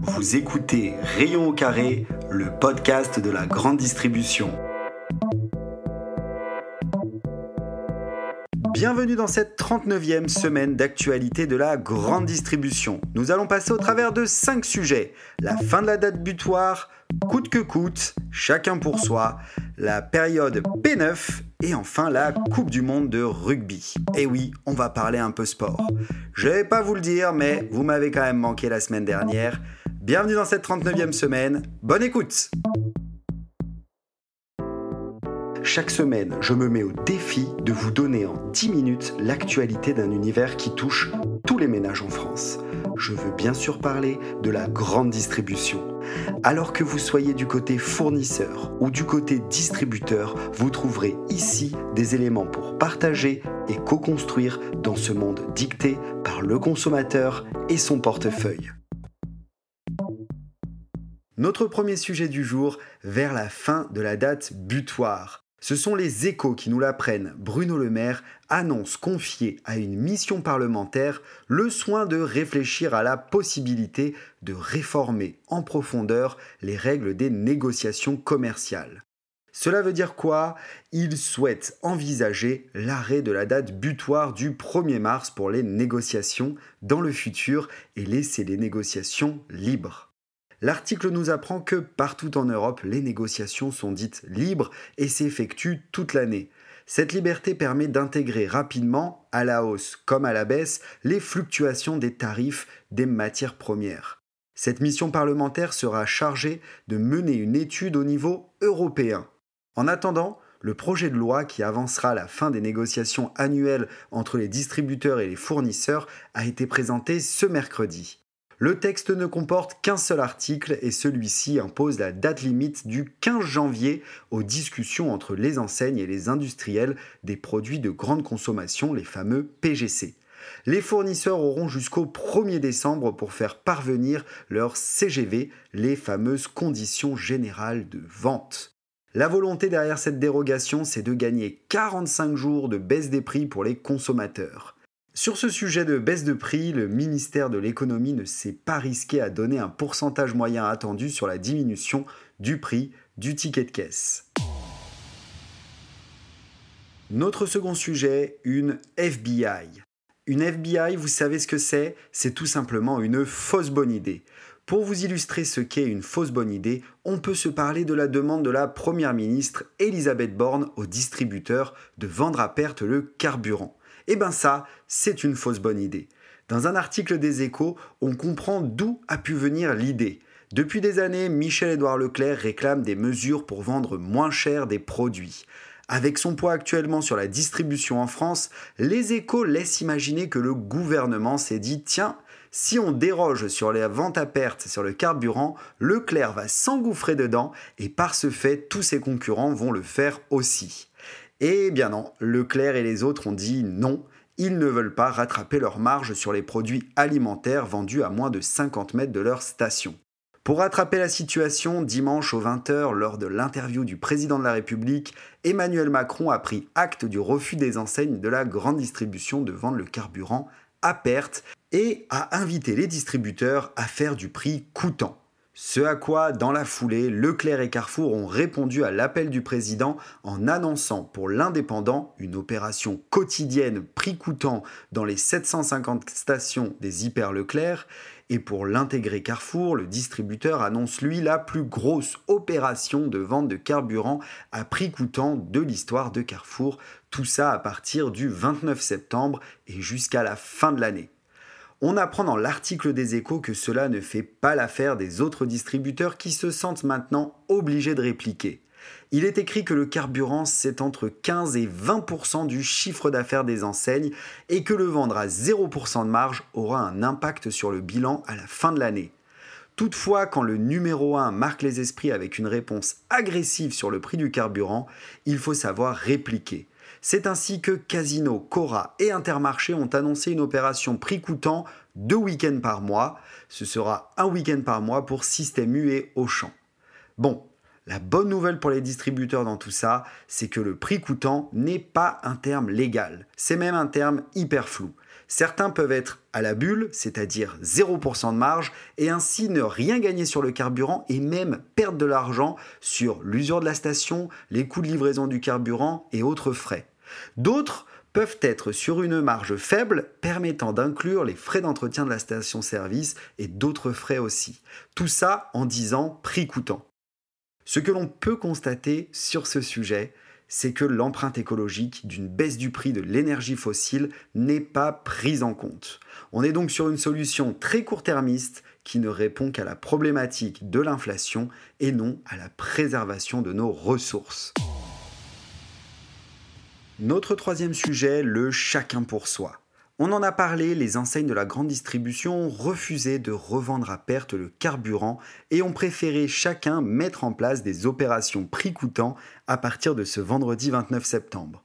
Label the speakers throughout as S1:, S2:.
S1: Vous écoutez Rayon au carré, le podcast de la grande distribution. Bienvenue dans cette 39e semaine d'actualité de la grande distribution. Nous allons passer au travers de 5 sujets. La fin de la date butoir, coûte que coûte, chacun pour soi, la période P9 et enfin la Coupe du Monde de rugby. Et oui, on va parler un peu sport. Je vais pas vous le dire, mais vous m'avez quand même manqué la semaine dernière. Bienvenue dans cette 39e semaine. Bonne écoute chaque semaine, je me mets au défi de vous donner en 10 minutes l'actualité d'un univers qui touche tous les ménages en France. Je veux bien sûr parler de la grande distribution. Alors que vous soyez du côté fournisseur ou du côté distributeur, vous trouverez ici des éléments pour partager et co-construire dans ce monde dicté par le consommateur et son portefeuille. Notre premier sujet du jour, vers la fin de la date butoir. Ce sont les échos qui nous l'apprennent. Bruno Le Maire annonce confier à une mission parlementaire le soin de réfléchir à la possibilité de réformer en profondeur les règles des négociations commerciales. Cela veut dire quoi? Il souhaite envisager l'arrêt de la date butoir du 1er mars pour les négociations dans le futur et laisser les négociations libres. L'article nous apprend que partout en Europe, les négociations sont dites libres et s'effectuent toute l'année. Cette liberté permet d'intégrer rapidement, à la hausse comme à la baisse, les fluctuations des tarifs des matières premières. Cette mission parlementaire sera chargée de mener une étude au niveau européen. En attendant, le projet de loi qui avancera la fin des négociations annuelles entre les distributeurs et les fournisseurs a été présenté ce mercredi. Le texte ne comporte qu'un seul article et celui-ci impose la date limite du 15 janvier aux discussions entre les enseignes et les industriels des produits de grande consommation, les fameux PGC. Les fournisseurs auront jusqu'au 1er décembre pour faire parvenir leur CGV, les fameuses conditions générales de vente. La volonté derrière cette dérogation, c'est de gagner 45 jours de baisse des prix pour les consommateurs. Sur ce sujet de baisse de prix, le ministère de l'économie ne s'est pas risqué à donner un pourcentage moyen attendu sur la diminution du prix du ticket de caisse. Notre second sujet, une FBI. Une FBI, vous savez ce que c'est? C'est tout simplement une fausse bonne idée. Pour vous illustrer ce qu'est une fausse bonne idée, on peut se parler de la demande de la Première ministre Elisabeth Borne aux distributeurs de vendre à perte le carburant. Eh bien ça, c'est une fausse bonne idée. Dans un article des échos, on comprend d'où a pu venir l'idée. Depuis des années, Michel-Édouard Leclerc réclame des mesures pour vendre moins cher des produits. Avec son poids actuellement sur la distribution en France, les échos laissent imaginer que le gouvernement s'est dit tiens, si on déroge sur les ventes à perte sur le carburant, Leclerc va s'engouffrer dedans et par ce fait, tous ses concurrents vont le faire aussi. Eh bien non, Leclerc et les autres ont dit non, ils ne veulent pas rattraper leur marge sur les produits alimentaires vendus à moins de 50 mètres de leur station. Pour rattraper la situation, dimanche aux 20h, lors de l'interview du président de la République, Emmanuel Macron a pris acte du refus des enseignes de la grande distribution de vendre le carburant à perte et a invité les distributeurs à faire du prix coûtant. Ce à quoi, dans la foulée, Leclerc et Carrefour ont répondu à l'appel du président en annonçant pour l'indépendant une opération quotidienne prix coûtant dans les 750 stations des hyper Leclerc. Et pour l'intégrer Carrefour, le distributeur annonce lui la plus grosse opération de vente de carburant à prix coûtant de l'histoire de Carrefour. Tout ça à partir du 29 septembre et jusqu'à la fin de l'année. On apprend dans l'article des échos que cela ne fait pas l'affaire des autres distributeurs qui se sentent maintenant obligés de répliquer. Il est écrit que le carburant, c'est entre 15 et 20% du chiffre d'affaires des enseignes et que le vendre à 0% de marge aura un impact sur le bilan à la fin de l'année. Toutefois, quand le numéro 1 marque les esprits avec une réponse agressive sur le prix du carburant, il faut savoir répliquer. C'est ainsi que Casino, Cora et Intermarché ont annoncé une opération prix coûtant deux week-ends par mois. Ce sera un week-end par mois pour Système U et Auchan. Bon, la bonne nouvelle pour les distributeurs dans tout ça, c'est que le prix coûtant n'est pas un terme légal. C'est même un terme hyper flou. Certains peuvent être à la bulle, c'est-à-dire 0% de marge, et ainsi ne rien gagner sur le carburant et même perdre de l'argent sur l'usure de la station, les coûts de livraison du carburant et autres frais. D'autres peuvent être sur une marge faible permettant d'inclure les frais d'entretien de la station-service et d'autres frais aussi. Tout ça en disant prix coûtant. Ce que l'on peut constater sur ce sujet, c'est que l'empreinte écologique d'une baisse du prix de l'énergie fossile n'est pas prise en compte. On est donc sur une solution très court-termiste qui ne répond qu'à la problématique de l'inflation et non à la préservation de nos ressources. Notre troisième sujet, le chacun pour soi. On en a parlé, les enseignes de la grande distribution ont refusé de revendre à perte le carburant et ont préféré chacun mettre en place des opérations prix coûtant à partir de ce vendredi 29 septembre.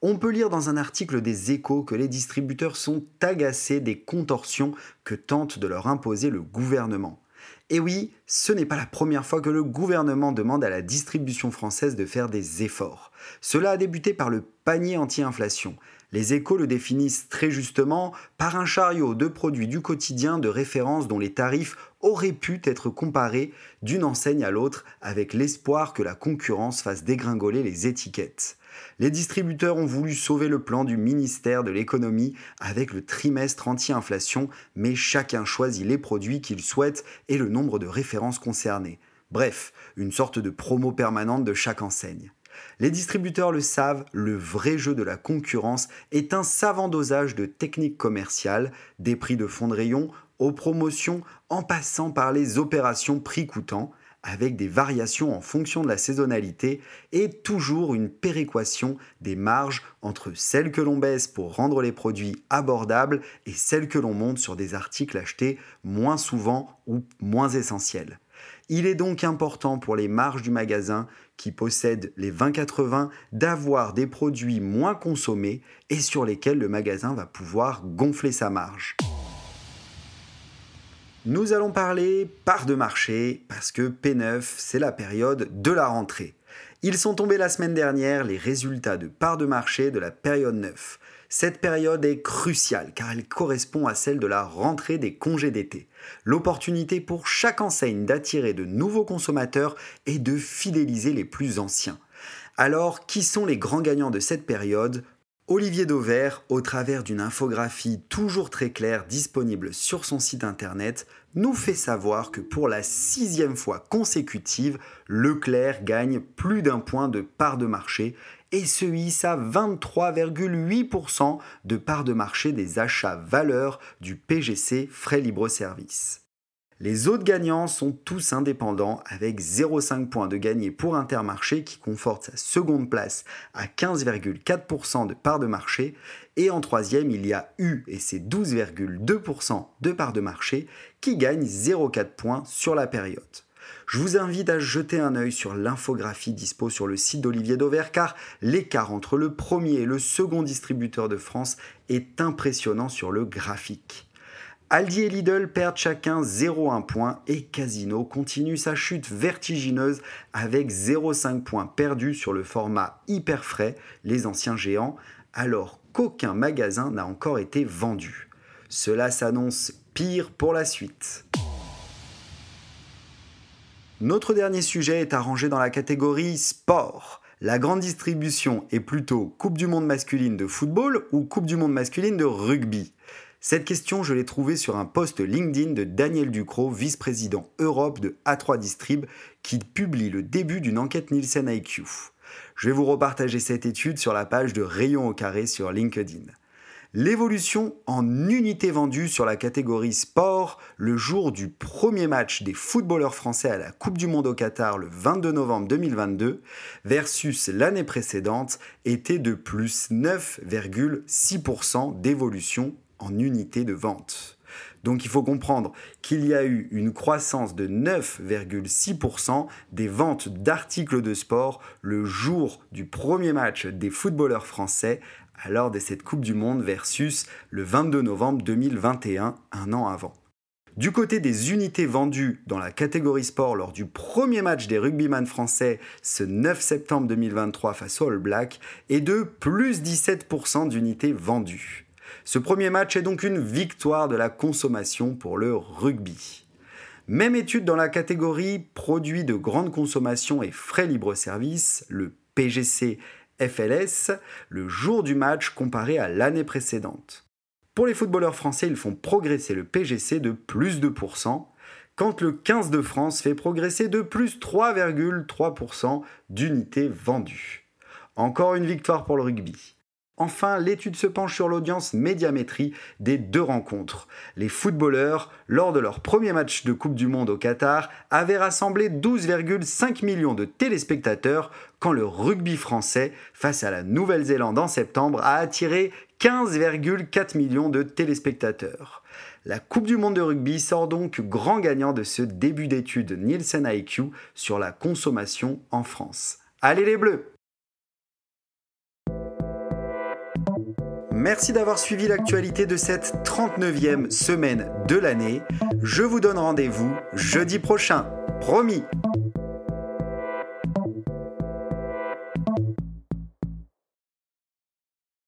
S1: On peut lire dans un article des échos que les distributeurs sont agacés des contorsions que tente de leur imposer le gouvernement. Et oui, ce n'est pas la première fois que le gouvernement demande à la distribution française de faire des efforts. Cela a débuté par le panier anti-inflation, les échos le définissent très justement par un chariot de produits du quotidien de référence dont les tarifs auraient pu être comparés d'une enseigne à l'autre avec l'espoir que la concurrence fasse dégringoler les étiquettes. Les distributeurs ont voulu sauver le plan du ministère de l'économie avec le trimestre anti-inflation, mais chacun choisit les produits qu'il souhaite et le nombre de références concernées. Bref, une sorte de promo permanente de chaque enseigne. Les distributeurs le savent, le vrai jeu de la concurrence est un savant dosage de techniques commerciales, des prix de fonds de rayon aux promotions en passant par les opérations prix coûtant, avec des variations en fonction de la saisonnalité et toujours une péréquation des marges entre celles que l'on baisse pour rendre les produits abordables et celles que l'on monte sur des articles achetés moins souvent ou moins essentiels. Il est donc important pour les marges du magasin qui possèdent les 20-80 d'avoir des produits moins consommés et sur lesquels le magasin va pouvoir gonfler sa marge. Nous allons parler part de marché parce que P9, c'est la période de la rentrée. Ils sont tombés la semaine dernière les résultats de part de marché de la période 9. Cette période est cruciale car elle correspond à celle de la rentrée des congés d'été. L'opportunité pour chaque enseigne d'attirer de nouveaux consommateurs et de fidéliser les plus anciens. Alors, qui sont les grands gagnants de cette période? Olivier Dauvert, au travers d'une infographie toujours très claire disponible sur son site internet, nous fait savoir que pour la sixième fois consécutive, Leclerc gagne plus d'un point de part de marché et se hisse à 23,8% de part de marché des achats valeurs du PGC Frais Libre Service. Les autres gagnants sont tous indépendants avec 0,5 points de gagné pour Intermarché qui conforte sa seconde place à 15,4% de part de marché. Et en troisième, il y a U et ses 12,2% de part de marché qui gagnent 0,4 points sur la période. Je vous invite à jeter un œil sur l'infographie dispo sur le site d'Olivier Dauvert car l'écart entre le premier et le second distributeur de France est impressionnant sur le graphique. Aldi et Lidl perdent chacun 0,1 point et Casino continue sa chute vertigineuse avec 0,5 points perdus sur le format hyper frais, les anciens géants, alors qu'aucun magasin n'a encore été vendu. Cela s'annonce pire pour la suite. Notre dernier sujet est arrangé dans la catégorie sport. La grande distribution est plutôt Coupe du Monde masculine de football ou Coupe du Monde masculine de rugby? Cette question, je l'ai trouvée sur un post LinkedIn de Daniel Ducrot, vice-président Europe de A3 Distrib, qui publie le début d'une enquête Nielsen IQ. Je vais vous repartager cette étude sur la page de Rayon au carré sur LinkedIn. L'évolution en unités vendues sur la catégorie sport le jour du premier match des footballeurs français à la Coupe du Monde au Qatar le 22 novembre 2022 versus l'année précédente était de plus 9,6% d'évolution en unités de vente. Donc il faut comprendre qu'il y a eu une croissance de 9,6% des ventes d'articles de sport le jour du premier match des footballeurs français l'heure de cette Coupe du Monde versus le 22 novembre 2021, un an avant. Du côté des unités vendues dans la catégorie sport lors du premier match des rugbyman français ce 9 septembre 2023 face au All Black est de plus 17% d'unités vendues. Ce premier match est donc une victoire de la consommation pour le rugby. Même étude dans la catégorie produits de grande consommation et frais libre-service, le PGC FLS, le jour du match comparé à l'année précédente. Pour les footballeurs français, ils font progresser le PGC de plus 2%, quand le 15 de France fait progresser de plus 3,3% d'unités vendues. Encore une victoire pour le rugby. Enfin, l'étude se penche sur l'audience médiamétrie des deux rencontres. Les footballeurs, lors de leur premier match de Coupe du Monde au Qatar, avaient rassemblé 12,5 millions de téléspectateurs quand le rugby français, face à la Nouvelle-Zélande en septembre, a attiré 15,4 millions de téléspectateurs. La Coupe du Monde de rugby sort donc grand gagnant de ce début d'étude Nielsen IQ sur la consommation en France. Allez les Bleus Merci d'avoir suivi l'actualité de cette 39e semaine de l'année. Je vous donne rendez-vous jeudi prochain. Promis